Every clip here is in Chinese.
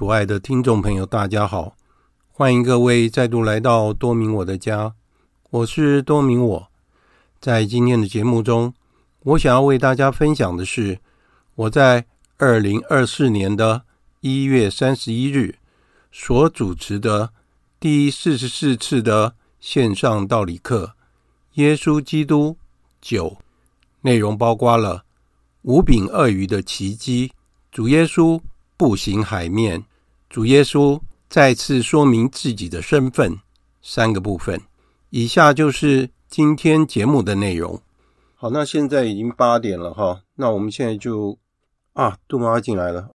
主爱的听众朋友，大家好！欢迎各位再度来到多明我的家，我是多明我。在今天的节目中，我想要为大家分享的是我在二零二四年的一月三十一日所主持的第四十四次的线上道理课《耶稣基督九》，内容包括了五饼二鱼的奇迹，主耶稣。步行海面，主耶稣再次说明自己的身份。三个部分，以下就是今天节目的内容。好，那现在已经八点了哈，那我们现在就啊，杜妈进来了，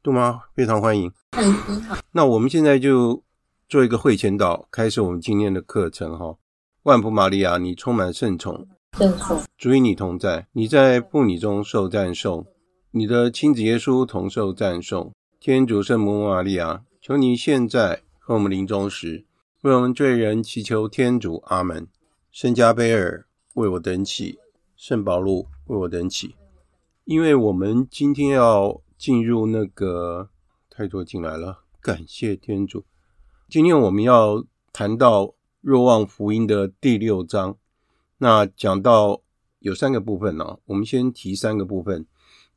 杜妈非常欢迎。嗯，你好。那我们现在就做一个会前祷，开始我们今天的课程哈。万福玛利亚，你充满圣宠，圣宠，主与你同在，你在妇女中受赞颂。你的亲子耶稣同受赞颂，天主圣母玛利亚，求你现在和我们临终时，为我们罪人祈求天主。阿门。圣加贝尔为我等祈，圣保禄为我等祈。因为我们今天要进入那个太多进来了，感谢天主。今天我们要谈到若望福音的第六章，那讲到有三个部分呢，我们先提三个部分。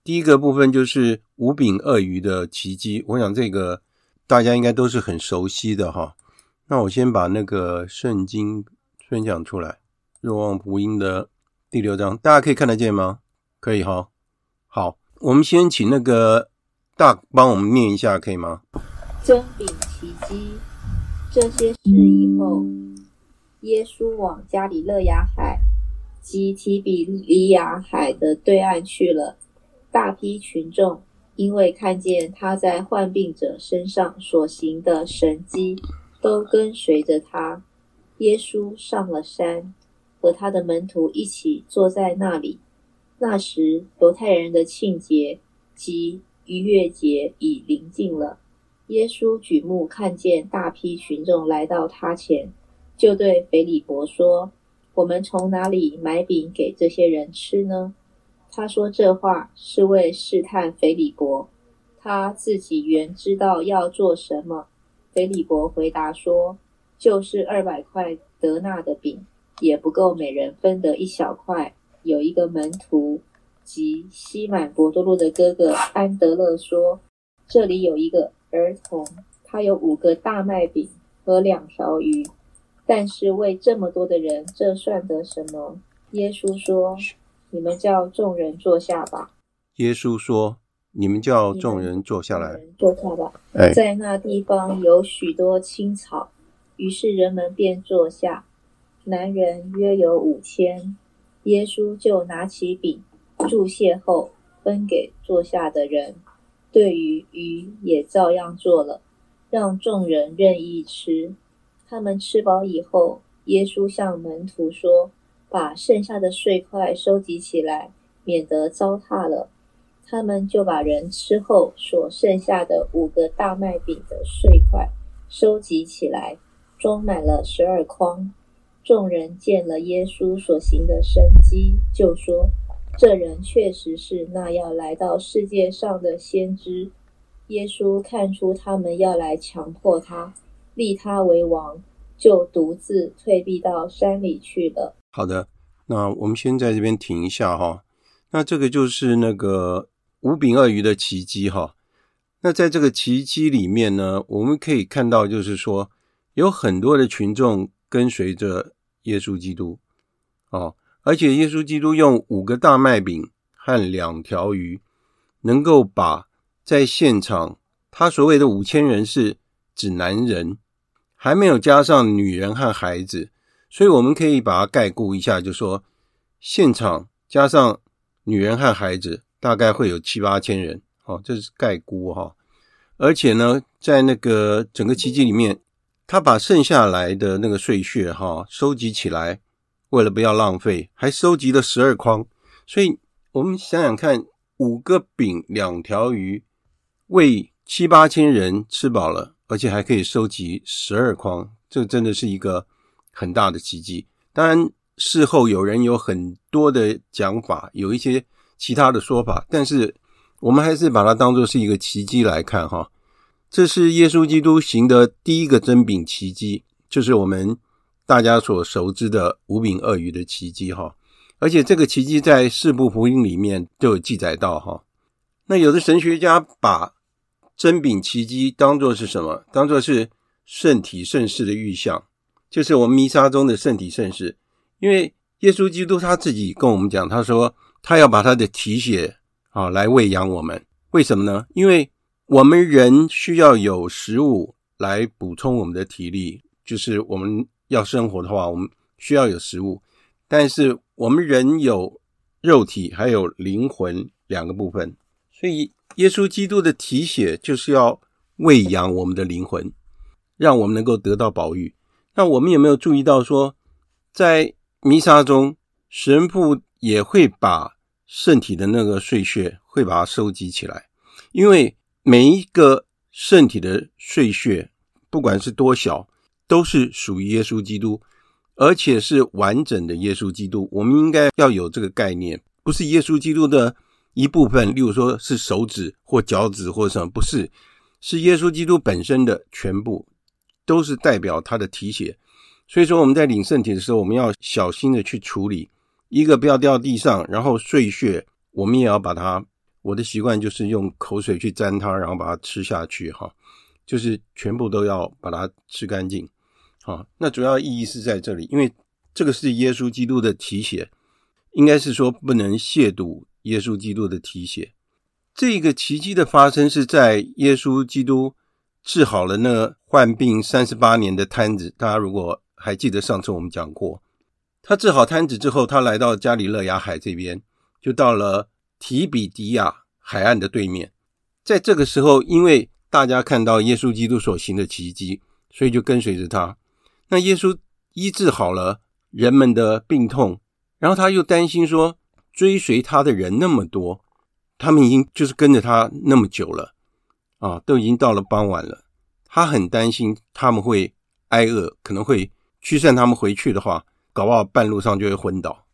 第一个部分就是五饼鳄鱼的奇迹，我想这个大家应该都是很熟悉的哈。那我先把那个圣经分享出来，《若望福音》的第六章，大家可以看得见吗？可以哈。好，我们先请那个大帮我们念一下，可以吗？真饼奇迹，这些事以后，耶稣往加里勒亚海及提比里亚海的对岸去了。大批群众因为看见他在患病者身上所行的神迹，都跟随着他。耶稣上了山，和他的门徒一起坐在那里。那时，犹太人的庆节及逾越节已临近了。耶稣举目看见大批群众来到他前，就对腓利伯说：“我们从哪里买饼给这些人吃呢？”他说这话是为试探腓利伯，他自己原知道要做什么。腓利伯回答说：“就是二百块德纳的饼，也不够每人分得一小块。”有一个门徒，即西满伯多禄的哥哥安德勒说：“这里有一个儿童，他有五个大麦饼和两条鱼，但是为这么多的人，这算得什么？”耶稣说。你们叫众人坐下吧。耶稣说：“你们叫众人坐下来，坐下吧。”哎，在那地方有许多青草，于是人们便坐下。男人约有五千。耶稣就拿起饼，祝谢后分给坐下的人，对于鱼也照样做了，让众人任意吃。他们吃饱以后，耶稣向门徒说。把剩下的碎块收集起来，免得糟蹋了。他们就把人吃后所剩下的五个大麦饼的碎块收集起来，装满了十二筐。众人见了耶稣所行的神迹，就说：“这人确实是那要来到世界上的先知。”耶稣看出他们要来强迫他，立他为王，就独自退避到山里去了。好的，那我们先在这边停一下哈。那这个就是那个五饼二鱼的奇迹哈。那在这个奇迹里面呢，我们可以看到，就是说有很多的群众跟随着耶稣基督哦，而且耶稣基督用五个大麦饼和两条鱼，能够把在现场他所谓的五千人是指男人，还没有加上女人和孩子。所以我们可以把它概估一下，就说现场加上女人和孩子，大概会有七八千人。哦，这是概估哈。而且呢，在那个整个奇迹里面，他把剩下来的那个碎屑哈收集起来，为了不要浪费，还收集了十二筐。所以我们想想看，五个饼两条鱼，喂七八千人吃饱了，而且还可以收集十二筐，这真的是一个很大的奇迹。当然，事后有人有很多的讲法，有一些其他的说法，但是我们还是把它当作是一个奇迹来看哈。这是耶稣基督行的第一个真饼奇迹，就是我们大家所熟知的五饼二鱼的奇迹哈。而且这个奇迹在四部福音里面都有记载到哈。那有的神学家把真饼奇迹当作是什么？当作是圣体圣事的预象。就是我们弥撒中的圣体圣事，因为耶稣基督他自己跟我们讲，他说他要把他的体血啊来喂养我们。为什么呢？因为我们人需要有食物来补充我们的体力，就是我们要生活的话，我们需要有食物。但是我们人有肉体还有灵魂两个部分，所以耶稣基督的体血就是要喂养我们的灵魂，让我们能够得到保育。那我们有没有注意到说，在弥撒中，神父也会把圣体的那个碎屑会把它收集起来，因为每一个圣体的碎屑，不管是多小，都是属于耶稣基督，而且是完整的耶稣基督。我们应该要有这个概念，不是耶稣基督的一部分，例如说是手指或脚趾或什么，不是，是耶稣基督本身的全部。都是代表他的体血，所以说我们在领圣体的时候，我们要小心的去处理，一个不要掉地上，然后碎屑我们也要把它。我的习惯就是用口水去沾它，然后把它吃下去，哈，就是全部都要把它吃干净，好，那主要意义是在这里，因为这个是耶稣基督的体血，应该是说不能亵渎耶稣基督的体血。这个奇迹的发生是在耶稣基督。治好了那患病三十八年的瘫子，大家如果还记得上次我们讲过，他治好瘫子之后，他来到加里勒亚海这边，就到了提比迪亚海岸的对面。在这个时候，因为大家看到耶稣基督所行的奇迹，所以就跟随着他。那耶稣医治好了人们的病痛，然后他又担心说，追随他的人那么多，他们已经就是跟着他那么久了。啊，都已经到了傍晚了，他很担心他们会挨饿，可能会驱散他们回去的话，搞不好半路上就会昏倒。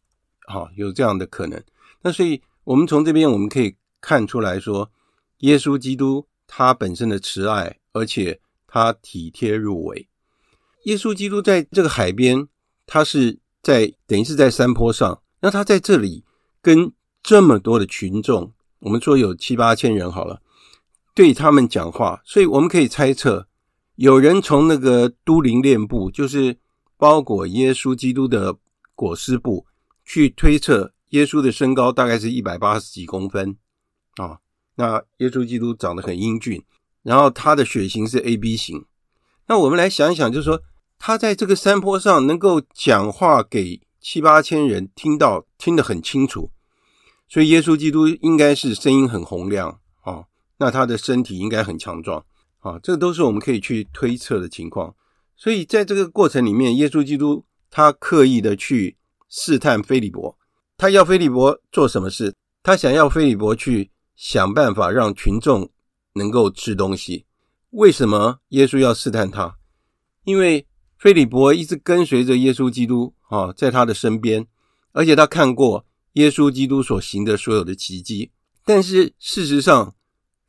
好，有这样的可能。那所以，我们从这边我们可以看出来说，耶稣基督他本身的慈爱，而且他体贴入微。耶稣基督在这个海边，他是在等于是在山坡上，那他在这里跟这么多的群众，我们说有七八千人好了。对他们讲话，所以我们可以猜测，有人从那个都灵链布，就是包裹耶稣基督的裹尸布，去推测耶稣的身高大概是一百八十几公分啊。那耶稣基督长得很英俊，然后他的血型是 AB 型。那我们来想一想，就是说他在这个山坡上能够讲话给七八千人听到，听得很清楚，所以耶稣基督应该是声音很洪亮。那他的身体应该很强壮啊，这都是我们可以去推测的情况。所以在这个过程里面，耶稣基督他刻意的去试探菲利伯，他要菲利伯做什么事？他想要菲利伯去想办法让群众能够吃东西。为什么耶稣要试探他？因为菲利伯一直跟随着耶稣基督啊，在他的身边，而且他看过耶稣基督所行的所有的奇迹。但是事实上，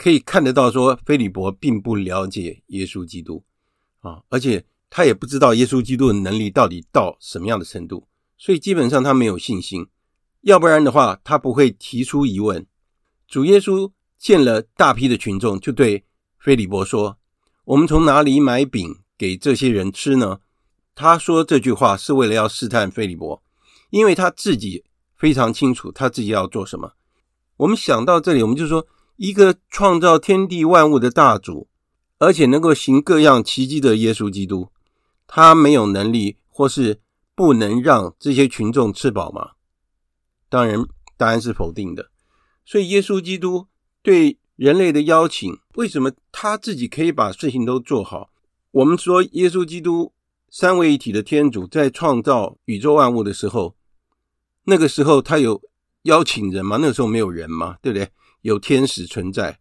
可以看得到，说腓利伯并不了解耶稣基督啊，而且他也不知道耶稣基督的能力到底到什么样的程度，所以基本上他没有信心。要不然的话，他不会提出疑问。主耶稣见了大批的群众，就对腓利伯说：“我们从哪里买饼给这些人吃呢？”他说这句话是为了要试探腓利伯，因为他自己非常清楚他自己要做什么。我们想到这里，我们就说。一个创造天地万物的大主，而且能够行各样奇迹的耶稣基督，他没有能力或是不能让这些群众吃饱吗？当然，答案是否定的。所以，耶稣基督对人类的邀请，为什么他自己可以把事情都做好？我们说耶稣基督三位一体的天主在创造宇宙万物的时候，那个时候他有邀请人吗？那个时候没有人吗？对不对？有天使存在，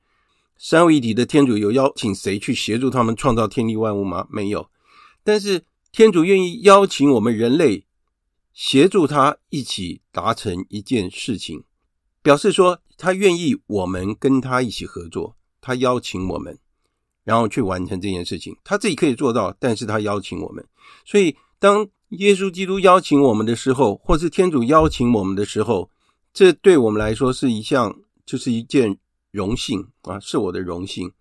三位一体的天主有邀请谁去协助他们创造天地万物吗？没有。但是天主愿意邀请我们人类协助他一起达成一件事情，表示说。他愿意我们跟他一起合作，他邀请我们，然后去完成这件事情。他自己可以做到，但是他邀请我们。所以，当耶稣基督邀请我们的时候，或是天主邀请我们的时候，这对我们来说是一项，就是一件荣幸啊，是我的荣幸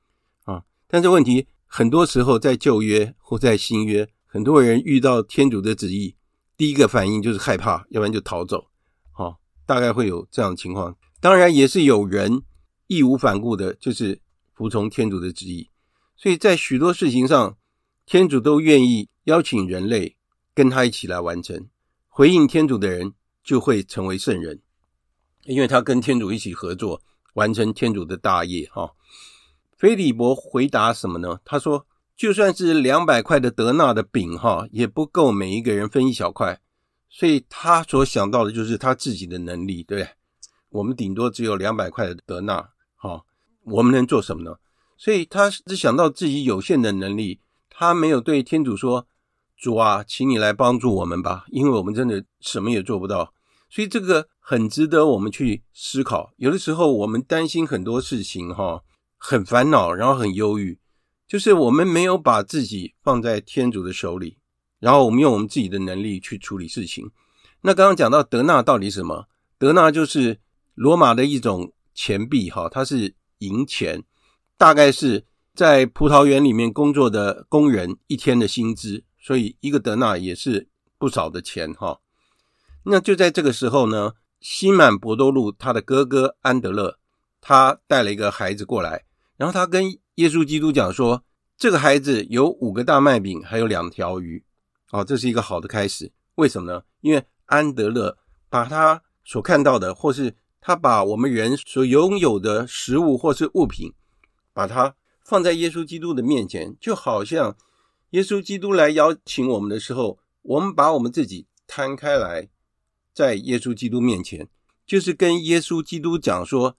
啊。但是问题，很多时候在旧约或在新约，很多人遇到天主的旨意，第一个反应就是害怕，要不然就逃走。好，大概会有这样的情况。当然也是有人义无反顾的，就是服从天主的旨意，所以在许多事情上，天主都愿意邀请人类跟他一起来完成。回应天主的人就会成为圣人，因为他跟天主一起合作，完成天主的大业。哈，菲利伯回答什么呢？他说：“就算是两百块的德纳的饼，哈，也不够每一个人分一小块。”所以他所想到的就是他自己的能力，对不对？我们顶多只有两百块的德纳，好，我们能做什么呢？所以他只想到自己有限的能力，他没有对天主说：“主啊，请你来帮助我们吧，因为我们真的什么也做不到。”所以这个很值得我们去思考。有的时候我们担心很多事情，哈，很烦恼，然后很忧郁，就是我们没有把自己放在天主的手里，然后我们用我们自己的能力去处理事情。那刚刚讲到德纳到底什么？德纳就是。罗马的一种钱币，哈，它是银钱，大概是在葡萄园里面工作的工人一天的薪资，所以一个德纳也是不少的钱，哈。那就在这个时候呢，西满伯多禄他的哥哥安德勒，他带了一个孩子过来，然后他跟耶稣基督讲说，这个孩子有五个大麦饼，还有两条鱼，哦，这是一个好的开始。为什么呢？因为安德勒把他所看到的，或是他把我们人所拥有的食物或是物品，把它放在耶稣基督的面前，就好像耶稣基督来邀请我们的时候，我们把我们自己摊开来，在耶稣基督面前，就是跟耶稣基督讲说：“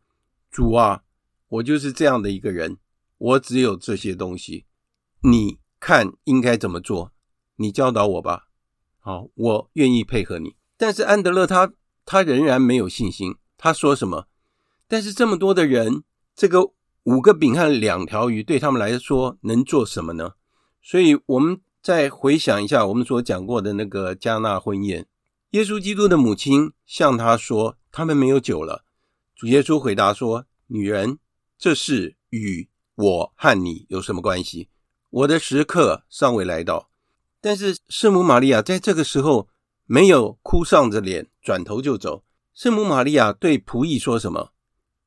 主啊，我就是这样的一个人，我只有这些东西，你看应该怎么做？你教导我吧。好，我愿意配合你。”但是安德勒他他仍然没有信心。他说什么？但是这么多的人，这个五个饼和两条鱼对他们来说能做什么呢？所以，我们再回想一下我们所讲过的那个迦纳婚宴，耶稣基督的母亲向他说：“他们没有酒了。”主耶稣回答说：“女人，这事与我和你有什么关系？我的时刻尚未来到。”但是圣母玛利亚在这个时候没有哭丧着脸，转头就走。圣母玛利亚对仆役说什么？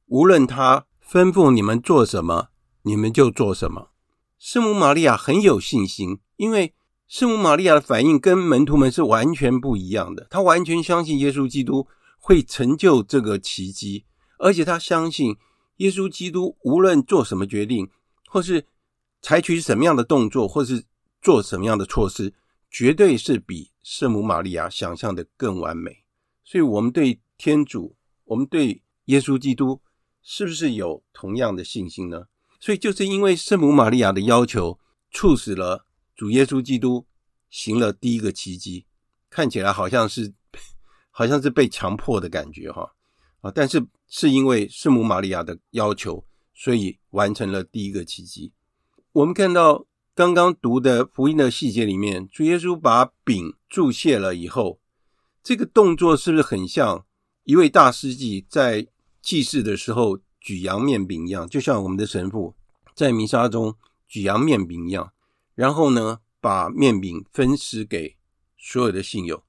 无论他吩咐你们做什么，你们就做什么。圣母玛利亚很有信心，因为圣母玛利亚的反应跟门徒们是完全不一样的。她完全相信耶稣基督会成就这个奇迹，而且她相信耶稣基督无论做什么决定，或是采取什么样的动作，或是做什么样的措施，绝对是比圣母玛利亚想象的更完美。所以，我们对天主，我们对耶稣基督是不是有同样的信心呢？所以就是因为圣母玛利亚的要求，促使了主耶稣基督行了第一个奇迹，看起来好像是 好像是被强迫的感觉哈啊！但是是因为圣母玛利亚的要求，所以完成了第一个奇迹。我们看到刚刚读的福音的细节里面，主耶稣把饼祝谢了以后，这个动作是不是很像？一位大司祭在祭祀的时候举扬面饼一样，就像我们的神父在弥撒中举扬面饼一样，然后呢，把面饼分食给所有的信友。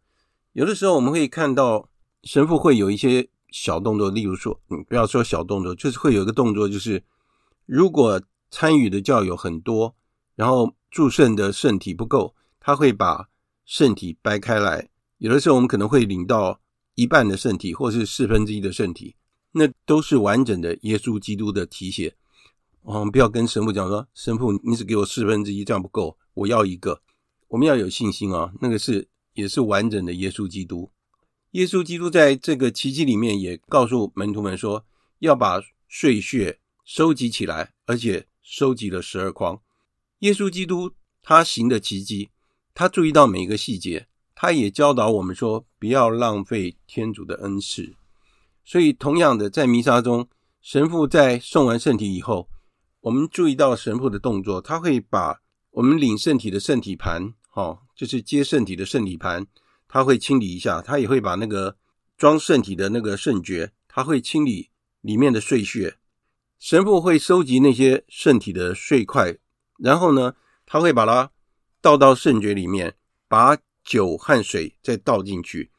有的时候我们会看到神父会有一些小动作，例如说，嗯，不要说小动作，就是会有一个动作，就是如果参与的教友很多，然后祝圣的圣体不够，他会把圣体掰开来。有的时候我们可能会领到。一半的圣体，或是四分之一的圣体，那都是完整的耶稣基督的体血。我们不要跟神父讲说，神父你只给我四分之一，这样不够，我要一个。我们要有信心啊，那个是也是完整的耶稣基督。耶稣基督在这个奇迹里面也告诉门徒们说，要把碎屑收集起来，而且收集了十二筐。耶稣基督他行的奇迹，他注意到每一个细节，他也教导我们说，不要浪费天主的恩赐。所以，同样的，在弥撒中，神父在送完圣体以后，我们注意到神父的动作，他会把我们领圣体的圣体盘，哦，就是接圣体的圣体盘。他会清理一下，他也会把那个装圣体的那个圣爵，他会清理里面的碎屑。神父会收集那些圣体的碎块，然后呢，他会把它倒到圣爵里面，把酒和水再倒进去，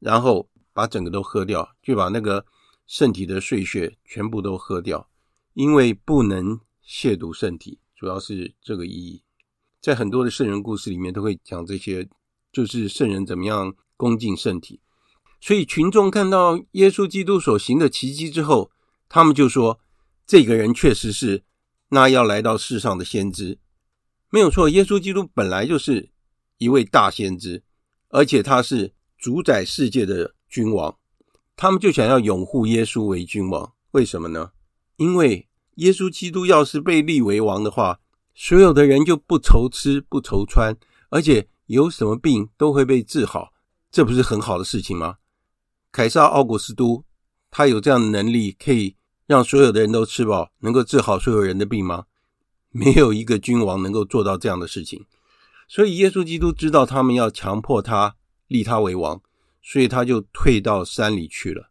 然后把整个都喝掉，就把那个圣体的碎屑全部都喝掉，因为不能亵渎圣体，主要是这个意义。在很多的圣人故事里面都会讲这些。就是圣人怎么样恭敬圣体，所以群众看到耶稣基督所行的奇迹之后，他们就说：“这个人确实是那要来到世上的先知。”没有错，耶稣基督本来就是一位大先知，而且他是主宰世界的君王。他们就想要拥护耶稣为君王，为什么呢？因为耶稣基督要是被立为王的话，所有的人就不愁吃不愁穿，而且。有什么病都会被治好，这不是很好的事情吗？凯撒奥古斯都他有这样的能力，可以让所有的人都吃饱，能够治好所有人的病吗？没有一个君王能够做到这样的事情。所以耶稣基督知道他们要强迫他立他为王，所以他就退到山里去了。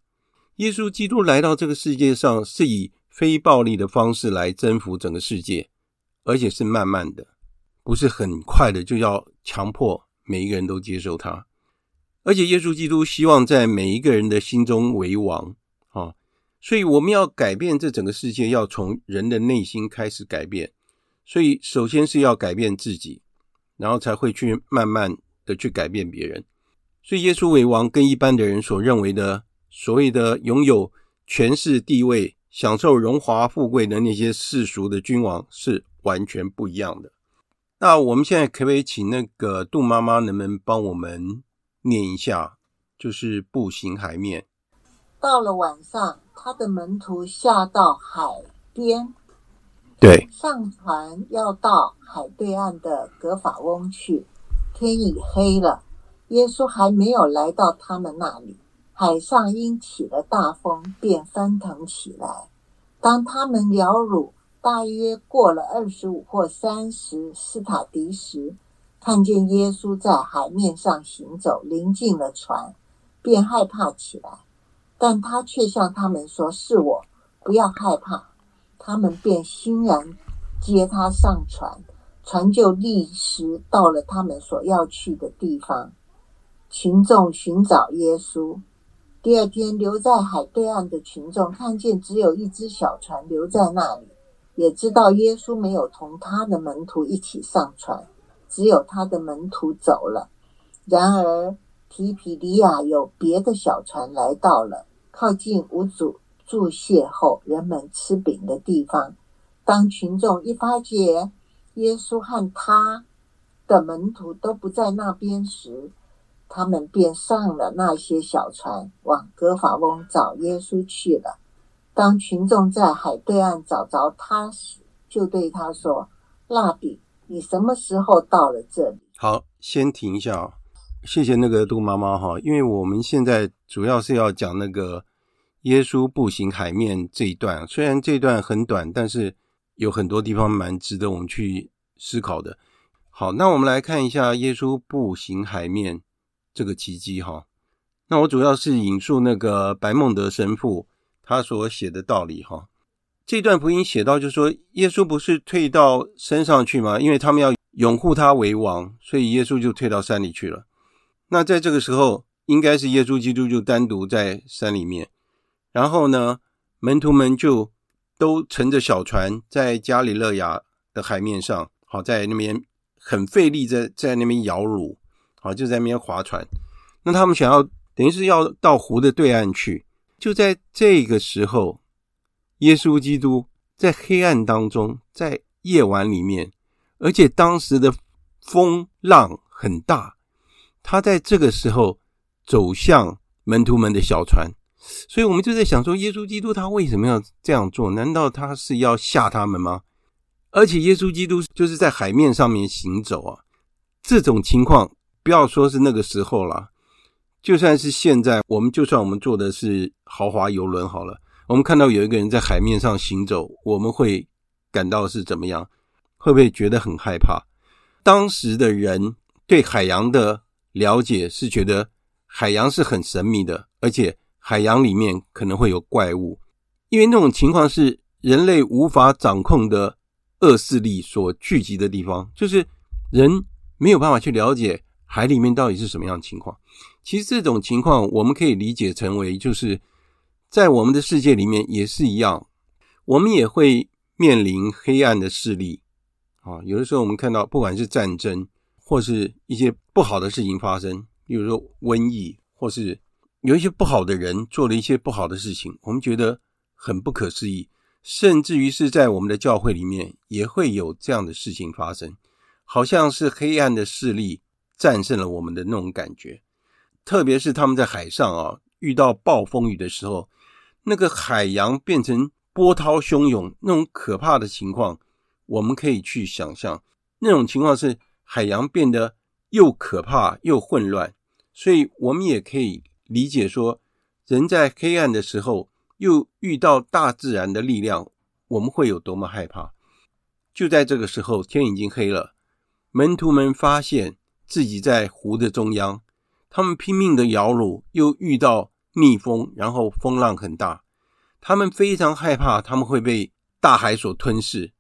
耶稣基督来到这个世界上，是以非暴力的方式来征服整个世界，而且是慢慢的。不是很快的就要强迫每一个人都接受他，而且耶稣基督希望在每一个人的心中为王啊，所以我们要改变这整个世界，要从人的内心开始改变，所以首先是要改变自己，然后才会去慢慢的去改变别人。所以耶稣为王跟一般的人所认为的所谓的拥有权势地位、享受荣华富贵的那些世俗的君王是完全不一样的。那我们现在可不可以请那个杜妈妈，能不能帮我们念一下？就是步行海面。到了晚上，他的门徒下到海边，对，上船要到海对岸的格法翁去。天已黑了，耶稣还没有来到他们那里，海上因起了大风，便翻腾起来。当他们了掳。大约过了二十五或三十斯塔迪时，看见耶稣在海面上行走，临近了船，便害怕起来。但他却向他们说：“是我，不要害怕。”他们便欣然接他上船，船就立时到了他们所要去的地方。群众寻找耶稣。第二天，留在海对岸的群众看见只有一只小船留在那里。也知道耶稣没有同他的门徒一起上船，只有他的门徒走了。然而提皮利亚有别的小船来到了，靠近无主祝谢后，人们吃饼的地方。当群众一发觉耶稣和他的门徒都不在那边时，他们便上了那些小船，往葛法翁找耶稣去了。当群众在海对岸找着他时，就对他说：“蜡笔，你什么时候到了这里？”好，先停一下啊！谢谢那个杜妈妈哈，因为我们现在主要是要讲那个耶稣步行海面这一段，虽然这一段很短，但是有很多地方蛮值得我们去思考的。好，那我们来看一下耶稣步行海面这个奇迹哈。那我主要是引述那个白孟德神父。他所写的道理，哈，这段福音写到，就是说，耶稣不是退到山上去吗？因为他们要拥护他为王，所以耶稣就退到山里去了。那在这个时候，应该是耶稣基督就单独在山里面，然后呢，门徒们就都乘着小船在加里勒亚的海面上，好，在那边很费力在在那边摇橹，好，就在那边划船。那他们想要，等于是要到湖的对岸去。就在这个时候，耶稣基督在黑暗当中，在夜晚里面，而且当时的风浪很大，他在这个时候走向门徒们的小船，所以我们就在想说，耶稣基督他为什么要这样做？难道他是要吓他们吗？而且耶稣基督就是在海面上面行走啊，这种情况不要说是那个时候了，就算是现在，我们就算我们坐的是豪华游轮好了，我们看到有一个人在海面上行走，我们会感到是怎么样？会不会觉得很害怕？当时的人对海洋的了解是觉得海洋是很神秘的，而且海洋里面可能会有怪物，因为那种情况是人类无法掌控的恶势力所聚集的地方，就是人没有办法去了解海里面到底是什么样的情况。其实这种情况我们可以理解成为，就是在我们的世界里面也是一样，我们也会面临黑暗的势力。啊，有的时候我们看到，不管是战争，或是一些不好的事情发生，比如说瘟疫，或是有一些不好的人做了一些不好的事情，我们觉得很不可思议，甚至于是在我们的教会里面也会有这样的事情发生，好像是黑暗的势力战胜了我们的那种感觉。特别是他们在海上啊，遇到暴风雨的时候，那个海洋变成波涛汹涌，那种可怕的情况。我们可以去想象，那种情况是海洋变得又可怕又混乱，所以我们也可以理解说，人在黑暗的时候又遇到大自然的力量，我们会有多么害怕。就在这个时候，天已经黑了，门徒们发现自己在湖的中央，他们拼命的摇橹，又遇到逆风，然后风浪很大，他们非常害怕，他们会被大海所吞噬。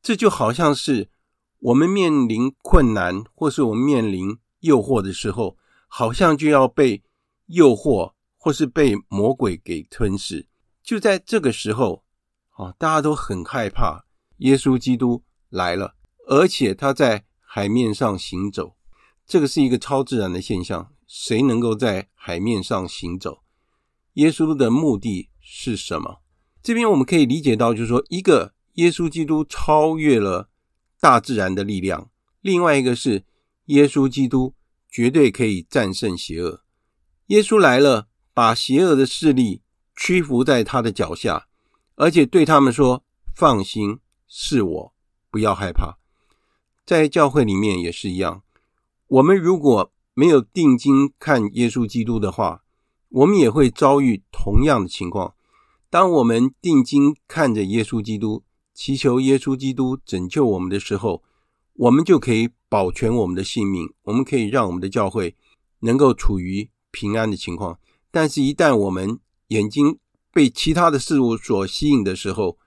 这就好像是我们面临困难，或是我们面临诱惑的时候，好像就要被诱惑，或是被魔鬼给吞噬。就在这个时候，啊，大家都很害怕。耶稣基督来了，而且他在海面上行走，这个是一个超自然的现象。谁能够在海面上行走？耶稣的目的是什么？这边我们可以理解到，就是说一个。耶稣基督超越了大自然的力量。另外一个是，耶稣基督绝对可以战胜邪恶。耶稣来了，把邪恶的势力屈服在他的脚下，而且对他们说：“放心，是我，不要害怕。”在教会里面也是一样。我们如果没有定睛看耶稣基督的话，我们也会遭遇同样的情况。当我们定睛看着耶稣基督，祈求耶稣基督拯救我们的时候，我们就可以保全我们的性命，我们可以让我们的教会能够处于平安的情况。但是，一旦我们眼睛被其他的事物所吸引的时候，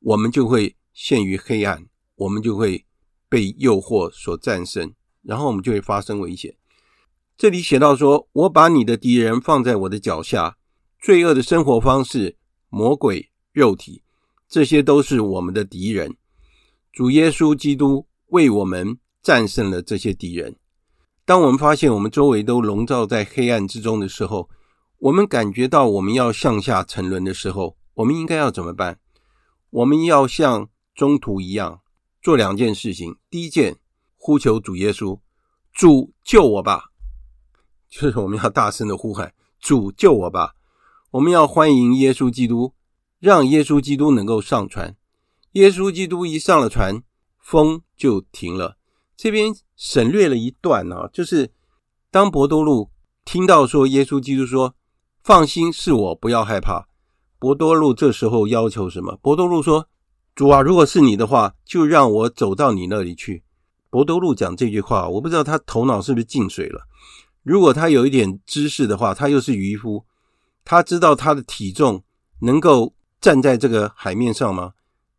我们就会陷于黑暗，我们就会被诱惑所战胜，然后我们就会发生危险。这里写到说：“我把你的敌人放在我的脚下，罪恶的生活方式，魔鬼，肉体。”这些都是我们的敌人，主耶稣基督为我们战胜了这些敌人。当我们发现我们周围都笼罩在黑暗之中的时候，我们感觉到我们要向下沉沦的时候，我们应该要怎么办？我们要像中途一样做两件事情。第一件，呼求主耶稣，主救我吧，就是我们要大声的呼喊，主救我吧。我们要欢迎耶稣基督。让耶稣基督能够上船，耶稣基督一上了船，风就停了。这边省略了一段啊，就是当伯多禄听到说耶稣基督说：“放心，是我，不要害怕。”伯多禄这时候要求什么？伯多禄说：“主啊，如果是你的话，就让我走到你那里去。”伯多禄讲这句话，我不知道他头脑是不是进水了。如果他有一点知识的话，他又是渔夫，他知道他的体重能够。站在这个海面上吗？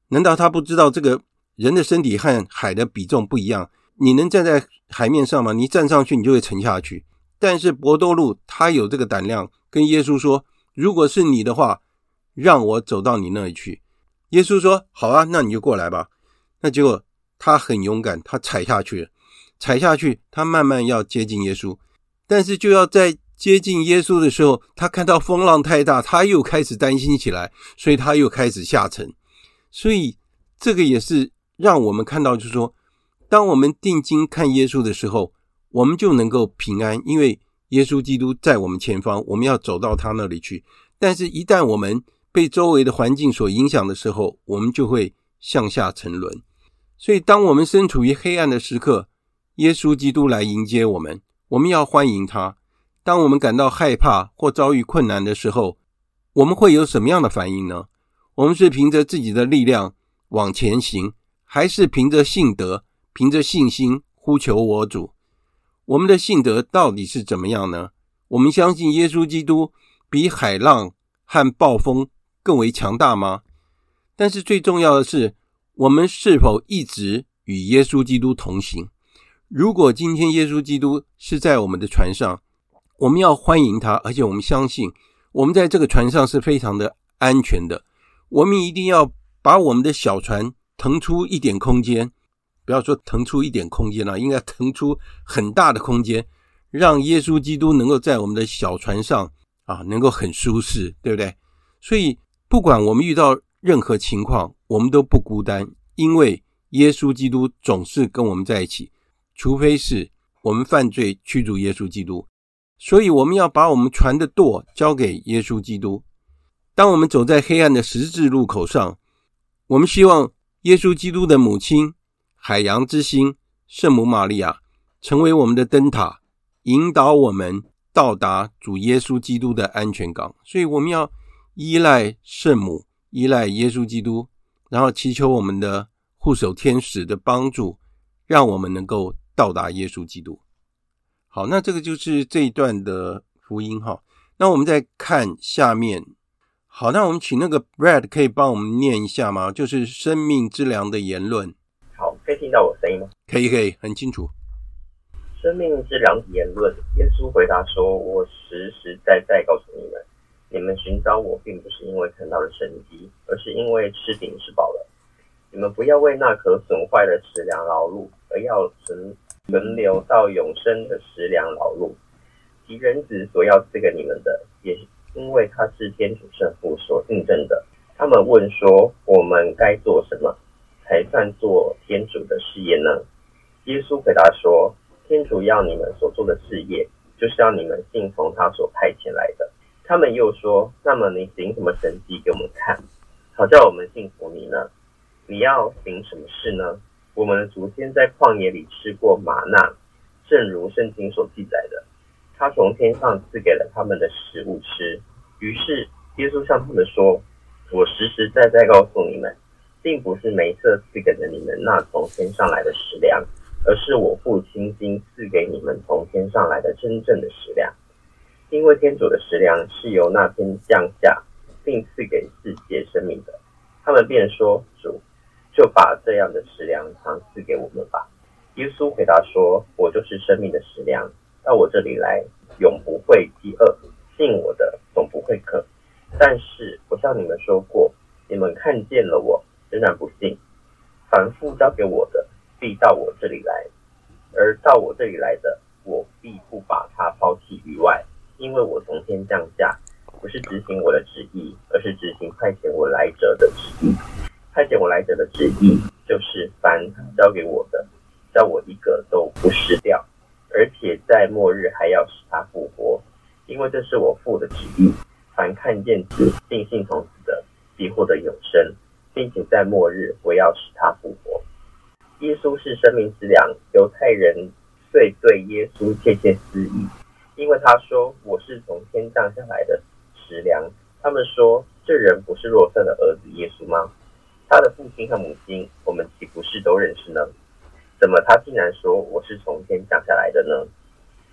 难道他不知道这个人的身体和海的比重不一样？你能站在海面上吗？你站上去，你就会沉下去。但是伯多禄他有这个胆量，跟耶稣说：“如果是你的话，让我走到你那里去。”耶稣说：“好啊，那你就过来吧。”那结果他很勇敢，他踩下去，踩下去，他慢慢要接近耶稣，但是就要在。接近耶稣的时候，他看到风浪太大，他又开始担心起来，所以他又开始下沉。所以这个也是让我们看到，就是说，当我们定睛看耶稣的时候，我们就能够平安，因为耶稣基督在我们前方，我们要走到他那里去。但是，一旦我们被周围的环境所影响的时候，我们就会向下沉沦。所以，当我们身处于黑暗的时刻，耶稣基督来迎接我们，我们要欢迎他。当我们感到害怕或遭遇困难的时候，我们会有什么样的反应呢？我们是凭着自己的力量往前行，还是凭着信德、凭着信心呼求我主？我们的信德到底是怎么样呢？我们相信耶稣基督比海浪和暴风更为强大吗？但是最重要的是，我们是否一直与耶稣基督同行？如果今天耶稣基督是在我们的船上，我们要欢迎他，而且我们相信我们在这个船上是非常的安全的。我们一定要把我们的小船腾出一点空间，不要说腾出一点空间了，应该腾出很大的空间，让耶稣基督能够在我们的小船上啊，能够很舒适，对不对？所以，不管我们遇到任何情况，我们都不孤单，因为耶稣基督总是跟我们在一起，除非是我们犯罪驱逐耶稣基督。所以，我们要把我们船的舵交给耶稣基督。当我们走在黑暗的十字路口上，我们希望耶稣基督的母亲、海洋之星圣母玛利亚成为我们的灯塔，引导我们到达主耶稣基督的安全港。所以，我们要依赖圣母。依赖耶稣基督，然后祈求我们的护守天使的帮助，让我们能够到达耶稣基督。好，那这个就是这一段的福音哈。那我们再看下面。好，那我们请那个 Brad 可以帮我们念一下吗？就是生命之粮的言论。好，可以听到我声音吗？可以，可以，很清楚。生命之粮的言论，耶稣回答说：“我实实在在告诉你们。”你们寻找我，并不是因为看到了神迹，而是因为吃饼吃饱了。你们不要为那可损坏的食粮劳碌，而要存存留到永生的食粮劳碌。即人子所要赐给你们的，也是因为他是天主圣父所印证的。他们问说：我们该做什么，才算做天主的事业呢？耶稣回答说：天主要你们所做的事业，就是要你们信从他所派遣来的。他们又说：“那么你行什么神迹给我们看，好叫我们信服你呢？你要行什么事呢？我们的祖先在旷野里吃过玛纳，正如圣经所记载的，他从天上赐给了他们的食物吃。于是耶稣向他们说：我实实在在告诉你们，并不是梅瑟赐给了你们那从天上来的食粮，而是我父亲亲赐给你们从天上来的真正的食粮。”因为天主的食粮是由那天降下，并赐给世界生命的，他们便说：“主，就把这样的食粮常赐给我们吧。”耶稣回答说：“我就是生命的食粮，到我这里来，永不会饥饿；信我的，总不会渴。但是我向你们说过，你们看见了我，仍然不信。凡父交给我的，必到我这里来；而到我这里来的，我必不把他抛弃于外。”因为我从天降下，不是执行我的旨意，而是执行派遣我来者的旨意。派遣我来者的旨意，就是凡交给我的，叫我一个都不失掉，而且在末日还要使他复活。因为这是我父的旨意。凡看见子，并信从子的，必获得永生，并且在末日我要使他复活。耶稣是生命之粮，犹太人遂对耶稣窃窃私语。因为他说我是从天降下来的食粮，他们说，这人不是若瑟的儿子耶稣吗？他的父亲和母亲，我们岂不是都认识呢？怎么他竟然说我是从天降下来的呢？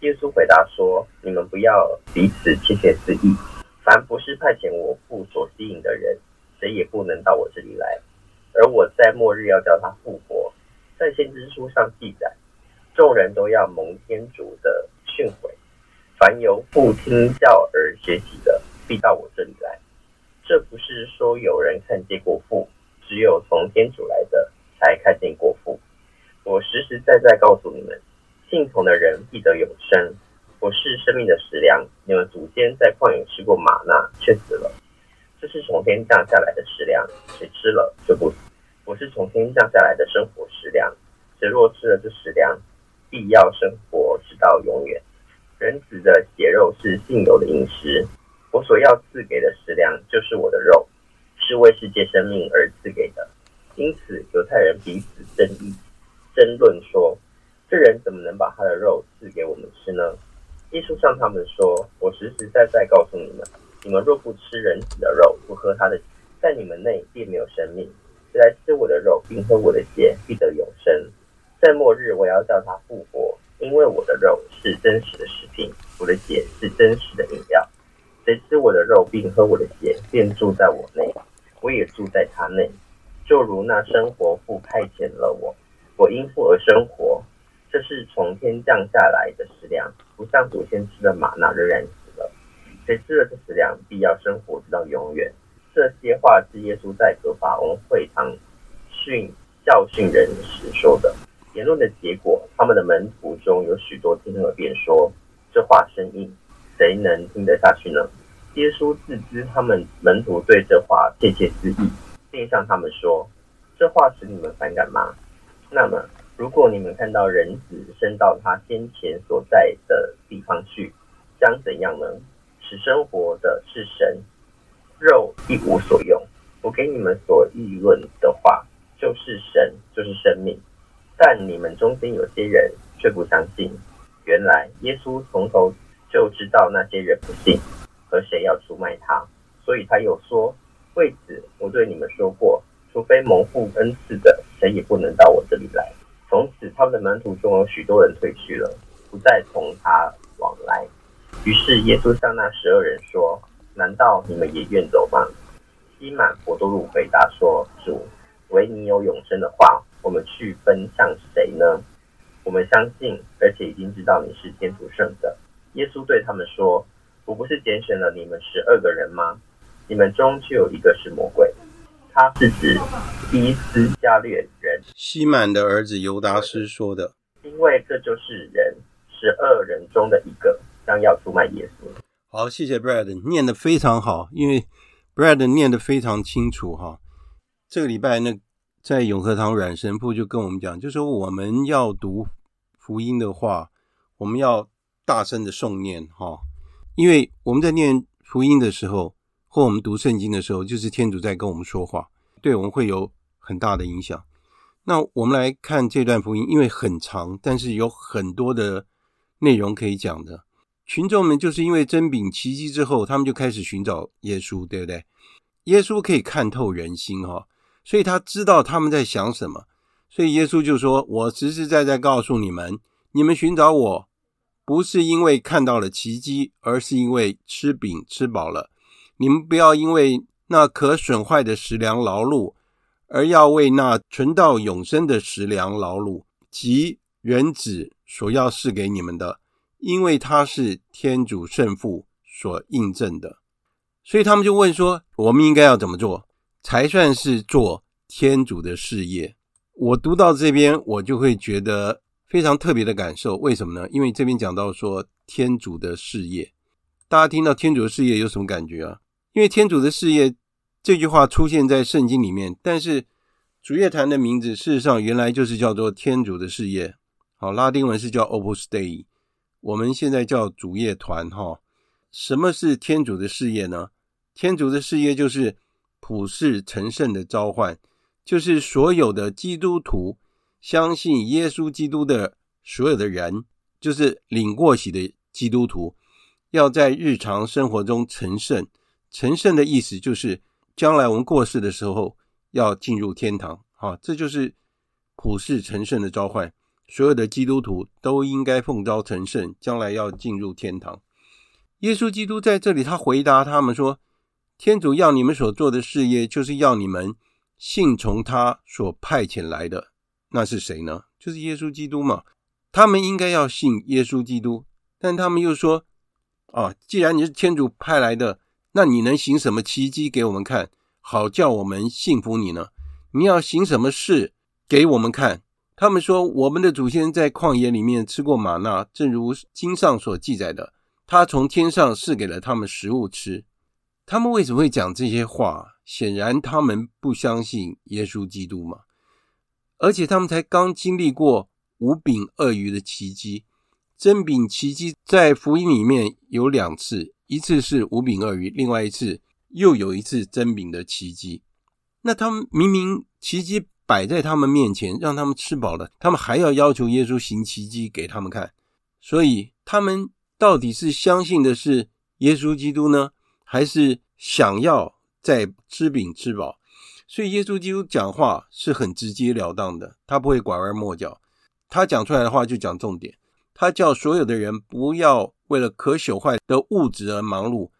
耶稣回答说：你们不要彼此窃窃私议。凡不是派遣我父所吸引的人，谁也不能到我这里来。而我在末日要叫他复活。在先知书上记载，众人都要蒙天主的训诲。凡由父听教而学习的，必到我这里来。这不是说有人看见过父，只有从天主来的才看见过父。我实实在在告诉你们，信从的人必得永生。我是生命的食粮。你们祖先在旷野吃过玛纳，却死了。这是从天降下来的食粮，谁吃了就不死。我是从天降下来的生活食粮。谁若吃了这食粮，必要生活直到永远。人子的血肉是信有的饮食。我所要赐给的食粮，就是我的肉，是为世界生命而赐给的。因此，犹太人彼此争议、争论说：这人怎么能把他的肉赐给我们吃呢？耶稣向他们说：我实实在在告诉你们，你们若不吃人子的肉，不喝他的，在你们内必没有生命。谁来吃我的肉，并喝我的血，必得永生。在末日，我要叫他复活，因为我的肉是真实的食品，我的血是真实的饮料。谁吃你和我的血，便住在我内，我也住在他内。就如那生活父派遣了我，我因父而生活。这是从天降下来的食粮，不像祖先吃的玛纳仍然死了。谁吃了这食粮，必要生活直到永远。这些话是耶稣在葛法翁会堂训教训人时说的。言论的结果，他们的门徒中有许多听了便说：“这话生硬。”谁能听得下去呢？耶稣自知他们门徒对这话窃窃私议，便向他们说：“这话使你们反感吗？那么，如果你们看到人子升到他先前所在的地方去，将怎样呢？使生活的是神，肉一无所用。我给你们所议论的话，就是神，就是生命。但你们中间有些人却不相信。原来耶稣从头。”就知道那些人不信，和谁要出卖他，所以他又说：“为此，我对你们说过，除非蒙父恩赐的，谁也不能到我这里来。”从此，他们的门徒中有许多人退去了，不再同他往来。于是，耶稣向那十二人说：“难道你们也愿走吗？”西满伯多禄回答说：“主，唯你有永生的话，我们去奔向谁呢？我们相信，而且已经知道你是天主圣的。”耶稣对他们说：“我不是拣选了你们十二个人吗？你们中就有一个是魔鬼。他是指伊斯加略人西满的儿子犹达斯说的，因为这就是人十二人中的一个将要出卖耶稣。”好，谢谢 Brad 念得非常好，因为 Brad 念得非常清楚哈。这个礼拜呢，在永和堂阮神父就跟我们讲，就说我们要读福音的话，我们要。大声的诵念哈，因为我们在念福音的时候，或我们读圣经的时候，就是天主在跟我们说话，对我们会有很大的影响。那我们来看这段福音，因为很长，但是有很多的内容可以讲的。群众们就是因为针饼奇迹之后，他们就开始寻找耶稣，对不对？耶稣可以看透人心哈，所以他知道他们在想什么，所以耶稣就说：“我实实在在告诉你们，你们寻找我。”不是因为看到了奇迹，而是因为吃饼吃饱了。你们不要因为那可损坏的食粮劳碌，而要为那存到永生的食粮劳碌，即人子所要赐给你们的，因为他是天主圣父所印证的。所以他们就问说：我们应该要怎么做，才算是做天主的事业？我读到这边，我就会觉得。非常特别的感受，为什么呢？因为这边讲到说天主的事业，大家听到天主的事业有什么感觉啊？因为天主的事业这句话出现在圣经里面，但是主乐坛的名字事实上原来就是叫做天主的事业，好，拉丁文是叫 Opus Dei，我们现在叫主乐团哈。什么是天主的事业呢？天主的事业就是普世成圣的召唤，就是所有的基督徒。相信耶稣基督的所有的人，就是领过洗的基督徒，要在日常生活中成圣。成圣的意思就是，将来我们过世的时候要进入天堂。好，这就是普世成圣的召唤。所有的基督徒都应该奉召成圣，将来要进入天堂。耶稣基督在这里，他回答他们说：“天主要你们所做的事业，就是要你们信从他所派遣来的。”那是谁呢？就是耶稣基督嘛。他们应该要信耶稣基督，但他们又说：“啊，既然你是天主派来的，那你能行什么奇迹给我们看，好叫我们信服你呢？你要行什么事给我们看？”他们说：“我们的祖先在旷野里面吃过玛纳，正如经上所记载的，他从天上赐给了他们食物吃。”他们为什么会讲这些话？显然他们不相信耶稣基督嘛。而且他们才刚经历过五饼二鱼的奇迹。真饼奇迹在福音里面有两次，一次是五饼二鱼，另外一次又有一次真饼的奇迹。那他们明明奇迹摆在他们面前，让他们吃饱了，他们还要要求耶稣行奇迹给他们看。所以他们到底是相信的是耶稣基督呢，还是想要再吃饼吃饱？所以耶稣基督讲话是很直截了当的，他不会拐弯抹角，他讲出来的话就讲重点。他叫所有的人不要为了可朽坏的物质而忙碌，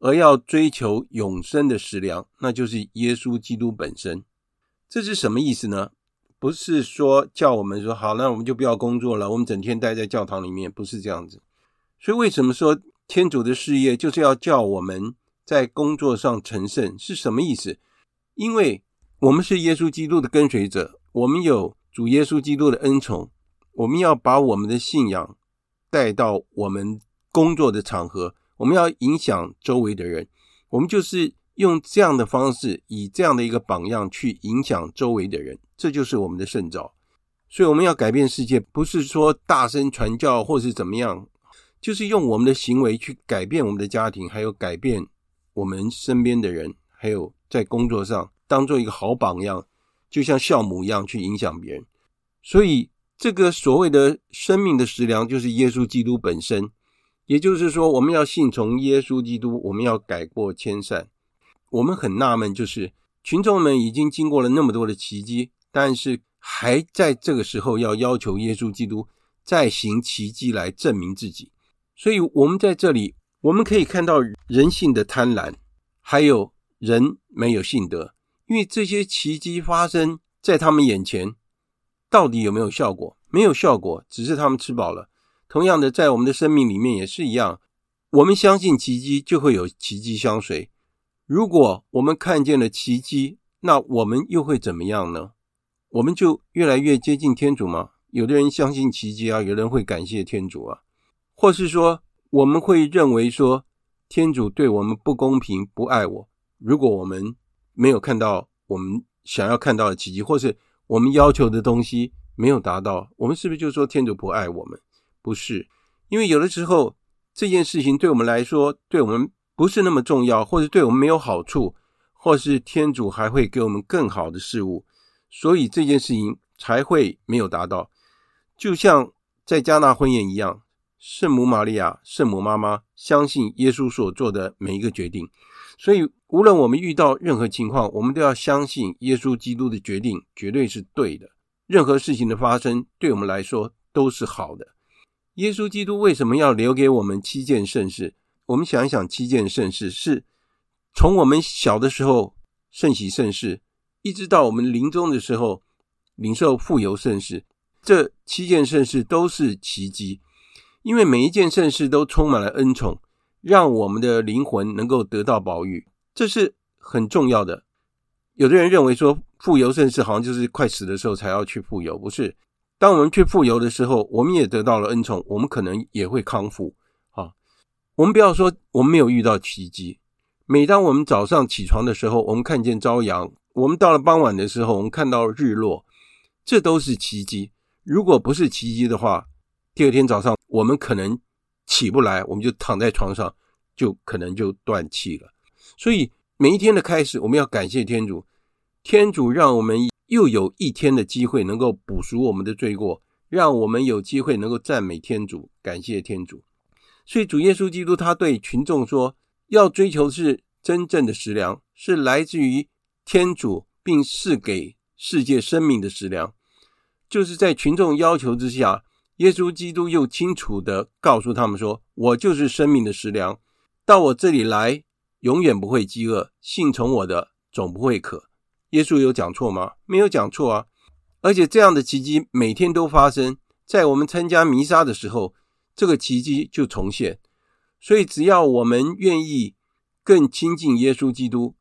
而要追求永生的食粮，那就是耶稣基督本身。这是什么意思呢？不是说叫我们说好，那我们就不要工作了，我们整天待在教堂里面，不是这样子。所以为什么说天主的事业就是要叫我们在工作上成圣？是什么意思？因为我们是耶稣基督的跟随者，我们有主耶稣基督的恩宠。我们要把我们的信仰带到我们工作的场合，我们要影响周围的人。我们就是用这样的方式，以这样的一个榜样去影响周围的人，这就是我们的圣召。所以我们要改变世界，不是说大声传教或是怎么样，就是用我们的行为去改变我们的家庭，还有改变我们身边的人，还有在工作上当做一个好榜样，就像酵母一样去影响别人。所以。这个所谓的生命的食粮，就是耶稣基督本身。也就是说，我们要信从耶稣基督，我们要改过迁善。我们很纳闷，就是群众们已经经过了那么多的奇迹，但是还在这个时候要要求耶稣基督再行奇迹来证明自己。所以，我们在这里我们可以看到人性的贪婪，还有人没有信德，因为这些奇迹发生在他们眼前。到底有没有效果？没有效果，只是他们吃饱了。同样的，在我们的生命里面也是一样。我们相信奇迹，就会有奇迹相随。如果我们看见了奇迹，那我们又会怎么样呢？我们就越来越接近天主吗？有的人相信奇迹啊，有人会感谢天主啊，或是说我们会认为说天主对我们不公平、不爱我。如果我们没有看到我们想要看到的奇迹，或是我们要求的东西没有达到，我们是不是就说天主不爱我们？不是，因为有的时候这件事情对我们来说，对我们不是那么重要，或者对我们没有好处，或是天主还会给我们更好的事物，所以这件事情才会没有达到。就像在迦纳婚宴一样，圣母玛利亚，圣母妈妈相信耶稣所做的每一个决定。所以，无论我们遇到任何情况，我们都要相信耶稣基督的决定绝对是对的。任何事情的发生，对我们来说都是好的。耶稣基督为什么要留给我们七件圣事？我们想一想，七件圣事是从我们小的时候圣洗圣事，一直到我们临终的时候领受傅油圣事，这七件圣事都是奇迹，因为每一件圣事都充满了恩宠。让我们的灵魂能够得到保育，这是很重要的。有的人认为说，富游甚至好像就是快死的时候才要去富游，不是。当我们去富游的时候，我们也得到了恩宠，我们可能也会康复。啊，我们不要说我们没有遇到奇迹。每当我们早上起床的时候，我们看见朝阳；我们到了傍晚的时候，我们看到日落，这都是奇迹。如果不是奇迹的话，第二天早上我们可能。起不来，我们就躺在床上，就可能就断气了。所以每一天的开始，我们要感谢天主，天主让我们又有一天的机会能够补赎我们的罪过，让我们有机会能够赞美天主，感谢天主。所以主耶稣基督他对群众说，要追求是真正的食粮，是来自于天主，并赐给世界生命的食粮，就是在群众要求之下。耶稣基督又清楚地告诉他们说：“我就是生命的食粮，到我这里来，永远不会饥饿；信从我的，总不会渴。”耶稣有讲错吗？没有讲错啊！而且这样的奇迹每天都发生在我们参加弥撒的时候，这个奇迹就重现。所以，只要我们愿意更亲近耶稣基督，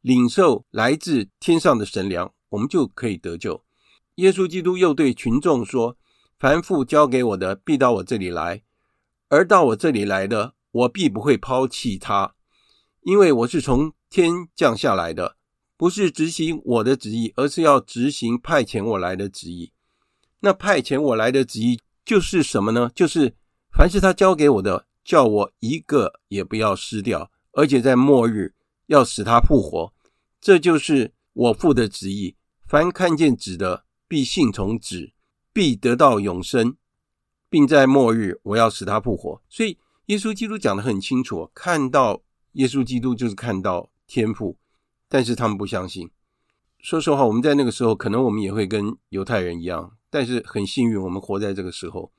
领受来自天上的神粮，我们就可以得救。耶稣基督又对群众说。凡父交给我的，必到我这里来；而到我这里来的，我必不会抛弃他，因为我是从天降下来的，不是执行我的旨意，而是要执行派遣我来的旨意。那派遣我来的旨意就是什么呢？就是凡是他交给我的，叫我一个也不要失掉，而且在末日要使他复活。这就是我父的旨意。凡看见子的，必信从子，必得到永生，并在末日我要使他复活。所以耶稣基督讲得很清楚，看到耶稣基督就是看到天父，但是他们不相信。说实话，我们在那个时候，可能我们也会跟犹太人一样，但是很幸运，我们活在这个时候。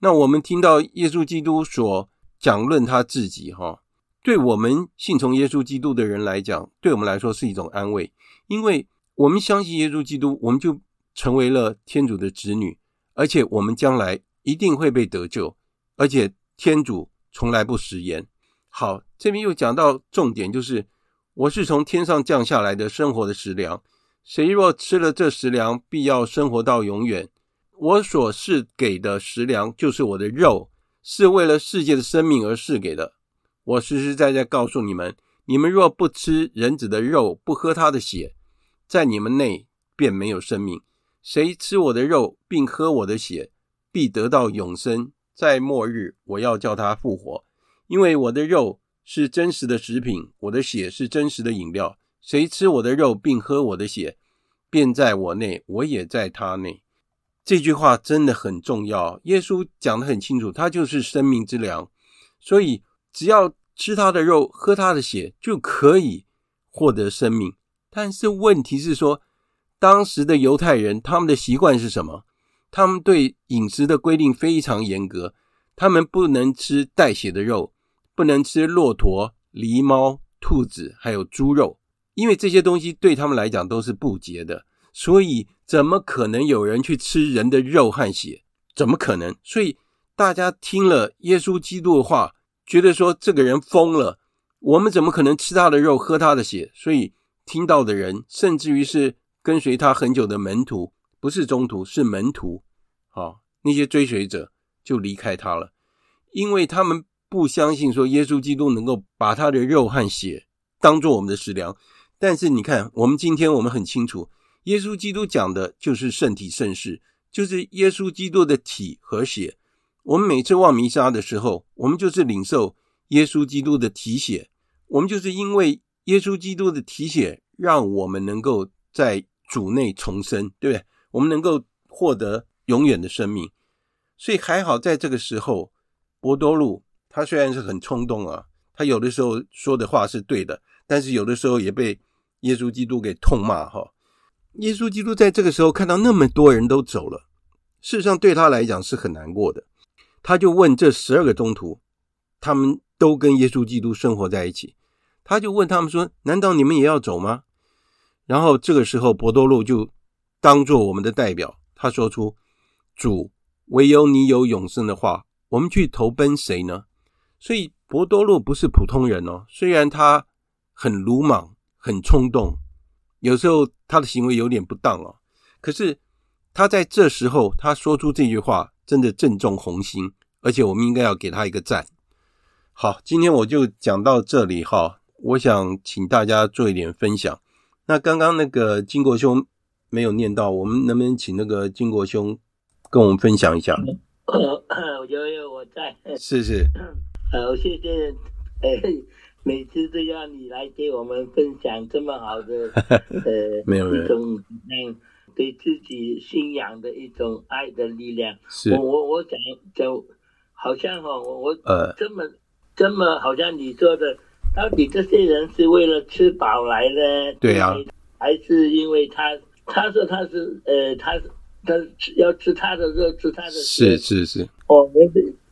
那我们听到耶稣基督所讲论他自己，哈，对我们信从耶稣基督的人来讲，对我们来说是一种安慰，因为我们相信耶稣基督，我们就成为了天主的子女，而且我们将来一定会被得救，而且天主从来不食言。好，这边又讲到重点，就是我是从天上降下来的生活的食粮，谁若吃了这食粮，必要生活到永远。我所赐给的食粮，就是我的肉，是为了世界的生命而赐给的。我实实在在告诉你们，你们若不吃人子的肉，不喝他的血，在你们内便没有生命。谁吃我的肉，并喝我的血，必得到永生。在末日，我要叫他复活，因为我的肉是真实的食品，我的血是真实的饮料。谁吃我的肉，并喝我的血，便在我内，我也在他内。这句话真的很重要。耶稣讲得很清楚，他就是生命之粮，所以只要吃他的肉，喝他的血，就可以获得生命。但是问题是说，当时的犹太人，他们的习惯是什么？他们对饮食的规定非常严格，他们不能吃带血的肉，不能吃骆驼、狸猫、兔子，还有猪肉，因为这些东西对他们来讲都是不洁的。所以，怎么可能有人去吃人的肉和血？怎么可能？所以大家听了耶稣基督的话，觉得说这个人疯了。我们怎么可能吃他的肉、喝他的血？所以。听到的人，甚至于是跟随他很久的门徒，不是宗徒，是门徒，好，那些追随者就离开他了，因为他们不相信说耶稣基督能够把他的肉和血当做我们的食粮。但是你看，我们今天我们很清楚，耶稣基督讲的就是圣体圣事，就是耶稣基督的体和血。我们每次望弥撒的时候，我们就是领受耶稣基督的体血，我们就是因为。耶稣基督的体血，让我们能够在主内重生，对不对？我们能够获得永远的生命。所以还好，在这个时候，伯多禄他虽然是很冲动啊，他有的时候说的话是对的，但是有的时候也被耶稣基督给痛骂哈。耶稣基督在这个时候看到那么多人都走了，事实上对他来讲是很难过的。他就问这十二个宗徒，他们都跟耶稣基督生活在一起。他就问他们说：“难道你们也要走吗？”然后这个时候，伯多禄就当做我们的代表，他说出：“主，唯有你有永生的话，我们去投奔谁呢？”所以伯多禄不是普通人哦，虽然他很鲁莽、很冲动，有时候他的行为有点不当哦，可是他在这时候他说出这句话，真的正中红心，而且我们应该要给他一个赞。好，今天我就讲到这里哈。我想请大家做一点分享。那刚刚那个金国兄没有念到，我们能不能请那个金国兄跟我们分享一下？有有我在。是是。好，谢谢。哎，每次都要你来给我们分享这么好的 呃，没有没有。一种嗯，对自己信仰的一种爱的力量。是。我我我讲就好像哈，我我呃这么这么好像你说的。到底这些人是为了吃饱来的？对呀、啊，还是因为他他说他是呃，他他要吃他的肉，吃他的是是是。哦，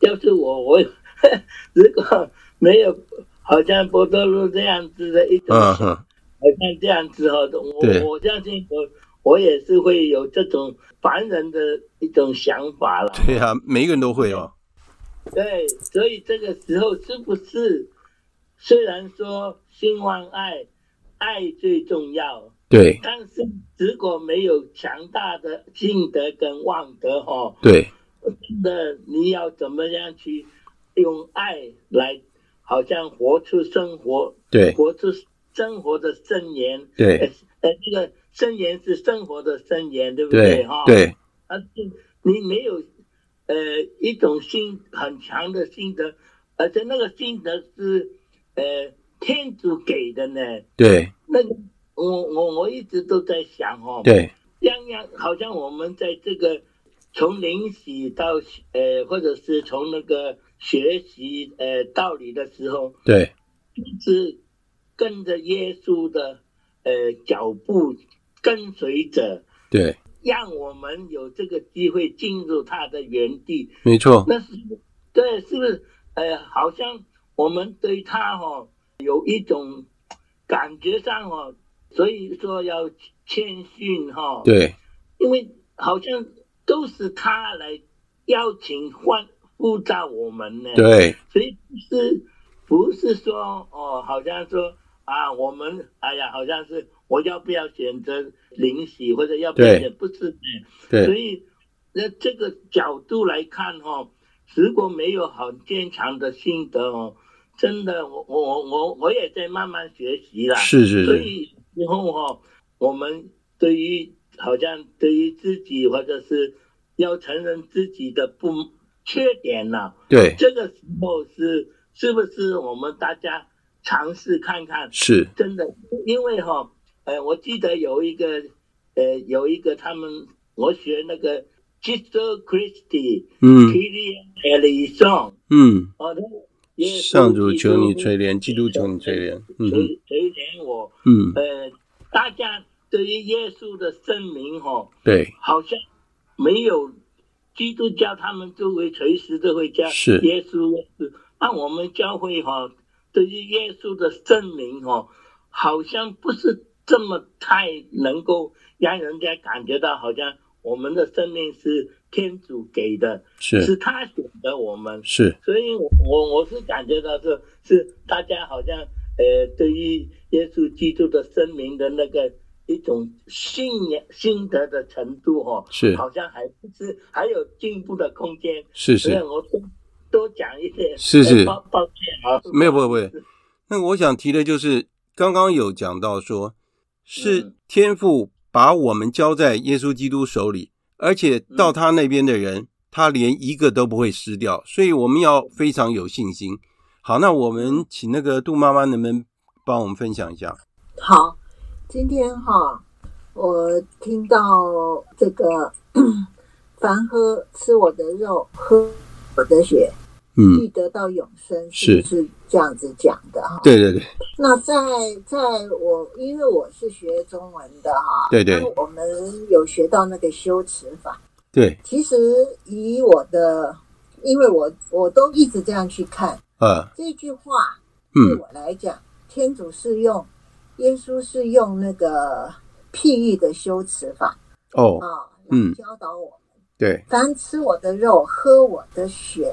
要是我我 如果没有好像波多路这样子的一种，嗯哼，好像这样子哈，我我相信我我也是会有这种凡人的一种想法了。对呀、啊，每个人都会哦。对，所以这个时候是不是？虽然说兴旺爱，爱最重要，对，但是如果没有强大的信德跟望德，哈，对，那你要怎么样去用爱来，好像活出生活，对，活出生活的尊严。对，呃，这个尊严是生活的尊严，对不对？哈，对。啊，你没有呃一种心很强的心得，而且那个心得是呃天主给的呢。对。那我我我一直都在想哦。对。样样好像我们在这个从灵洗到呃，或者是从那个学习呃道理的时候，对，是跟着耶稣的呃脚步跟随着，对，让我们有这个机会进入他的原地，没错，那是对，是不是？呃，好像我们对他哈、哦、有一种感觉上哈、哦，所以说要。谦逊哈，对，因为好像都是他来邀请唤呼召我们呢，对，所以是不是说哦，好像说啊，我们哎呀，好像是我要不要选择灵洗或者要不要选，不是的，对，所以那这个角度来看哈、哦，如果没有很坚强的心得哦，真的，我我我我也在慢慢学习了，是是是，所以以后哈、哦。我们对于好像对于自己，或者是要承认自己的不缺点呢、啊？对，这个时候是是不是我们大家尝试看看？是真的，因为哈、哦，呃，我记得有一个呃，有一个他们我学那个 Jesu Christi，嗯，Kyrie eleison，嗯，哦，上主求你垂怜，基督求你垂怜，嗯，垂垂怜我，嗯，呃。大家对于耶稣的圣名，哈，对，好像没有基督教他们作为随时都会叫是。耶稣是，那我们教会哈，对于耶稣的圣名，哈，好像不是这么太能够让人家感觉到，好像我们的生命是天主给的，是是他选择我们，是，所以我我我是感觉到是是大家好像。呃，对于耶稣基督的生命的那个一种信仰心得的程度，哦，哈，是好像还不是还有进步的空间。是是，我多多讲一点。是是，抱抱歉啊，没有不会不会。那我想提的就是刚刚有讲到说，是天父把我们交在耶稣基督手里，而且到他那边的人，他连一个都不会失掉，所以我们要非常有信心。好，那我们请那个杜妈妈能不能帮我们分享一下？好，今天哈，我听到这个，凡喝吃我的肉，喝我的血，嗯，必得到永生，是不是这样子讲的哈？对对对。那在在我因为我是学中文的哈，对对，我们有学到那个修辞法。对，其实以我的，因为我我都一直这样去看。呃，这句话对我来讲，嗯、天主是用耶稣是用那个譬喻的修辞法哦啊，嗯，教导我们。对，凡吃我的肉，喝我的血，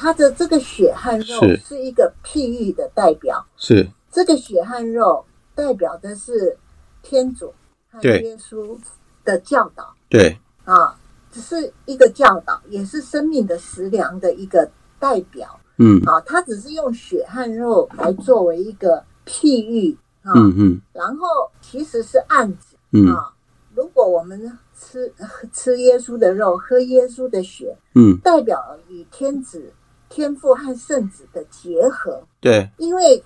他的这个血和肉是。一个譬喻的代表。是。这个血和肉代表的是天主和耶稣的教导。对。啊，只是一个教导，也是生命的食粮的一个代表。嗯，啊，他只是用血和肉来作为一个譬喻啊，嗯嗯，然后其实是暗指，嗯。啊，如果我们吃 吃耶稣的肉，喝耶稣的血，嗯，代表与天子、天赋和圣子的结合，对，因为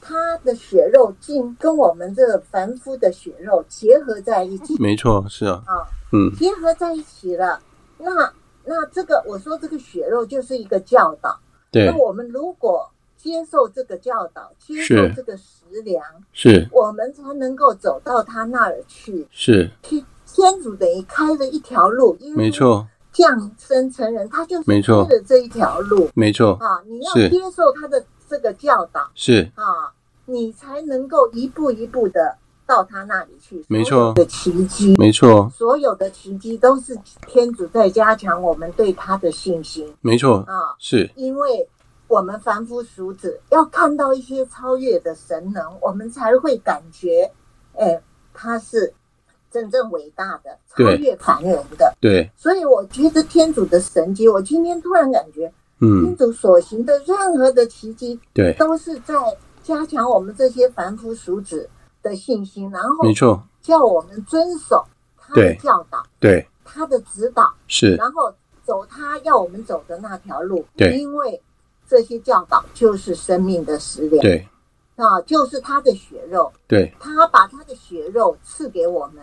他的血肉竟跟我们这个凡夫的血肉结合在一起，没错，是啊，啊，嗯，结合在一起了，那那这个我说这个血肉就是一个教导。对。那我们如果接受这个教导，接受这个食粮，是，我们才能够走到他那儿去。是，天天主等于开了一条路，没错，降生成人，他就是没错。的这一条路，没错啊，你要接受他的这个教导，是。啊，你才能够一步一步的到他那里去。没错，的奇迹，没错，所有的奇迹都是天主在加强我们对他的信心。没错啊，是。因为我们凡夫俗子要看到一些超越的神能，我们才会感觉，哎，他是真正伟大的，超越凡人的。对，所以我觉得天主的神迹，我今天突然感觉，嗯，天主所行的任何的奇迹，对，都是在加强我们这些凡夫俗子的信心，然后没错，叫我们遵守他的教导，对。他的指导是，然后走他要我们走的那条路，对，因为这些教导就是生命的食粮，对。啊，就是他的血肉，对，他把他的血肉赐给我们，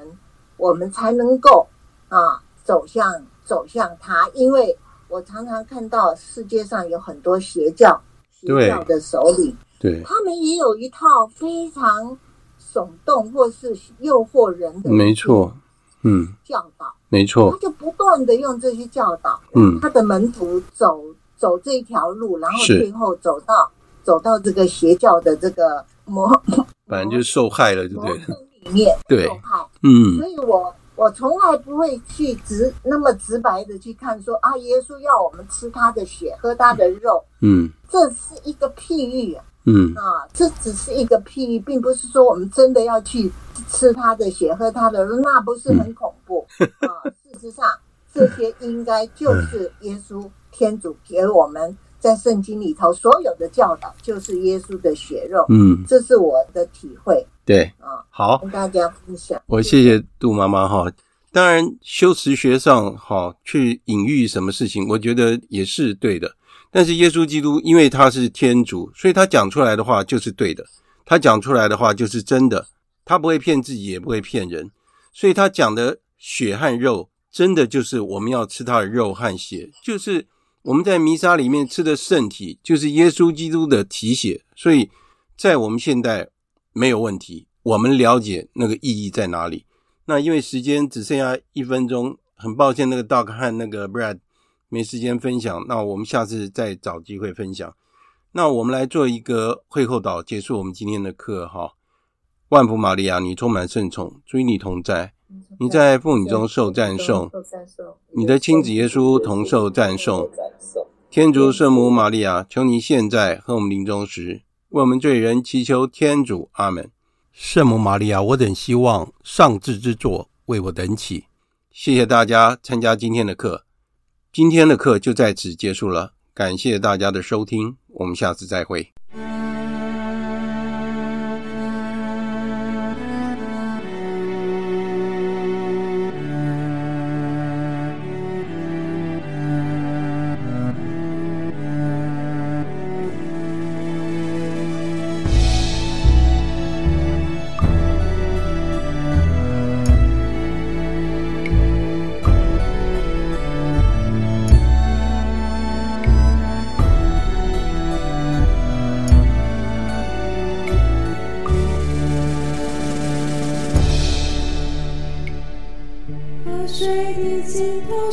我们才能够啊走向走向他，因为我常常看到世界上有很多邪教。邪教的首领，对，他们也有一套非常耸动或是诱惑人的，没错，嗯，教导，没错，他就不断的用这些教导，嗯，他的门徒走走这一条路，然后最后走到走到这个邪教的这个魔，反正就是受害了，对不对？里面对，受害，嗯，所以我。我从来不会去直那么直白的去看说啊，耶稣要我们吃他的血，喝他的肉，嗯，这是一个譬喻，嗯啊，这只是一个譬喻，并不是说我们真的要去吃他的血，喝他的肉，那不是很恐怖、嗯、啊？事实上，这些应该就是耶稣天主给我们在圣经里头所有的教导，就是耶稣的血肉，嗯，这是我的体会。对啊，好，跟大家分享。我谢谢杜妈妈哈。当然，修辞学上哈去隐喻什么事情，我觉得也是对的。但是耶稣基督因为他是天主，所以他讲出来的话就是对的，他讲出来的话就是真的，他不会骗自己，也不会骗人。所以他讲的血和肉，真的就是我们要吃他的肉和血，就是我们在弥撒里面吃的圣体，就是耶稣基督的体血。所以在我们现代。没有问题，我们了解那个意义在哪里。那因为时间只剩下一分钟，很抱歉，那个 Doc 和那个 Brad 没时间分享。那我们下次再找机会分享。那我们来做一个会后祷，结束我们今天的课哈。万福玛利亚，你充满圣宠，主与你同在，你在妇女中受赞颂，你的亲子耶稣同受赞颂。天主圣母玛利亚，求你现在和我们临终时。为我们罪人祈求天主，阿门。圣母玛利亚，我等希望上智之作为我等祈。谢谢大家参加今天的课，今天的课就在此结束了。感谢大家的收听，我们下次再会。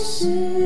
是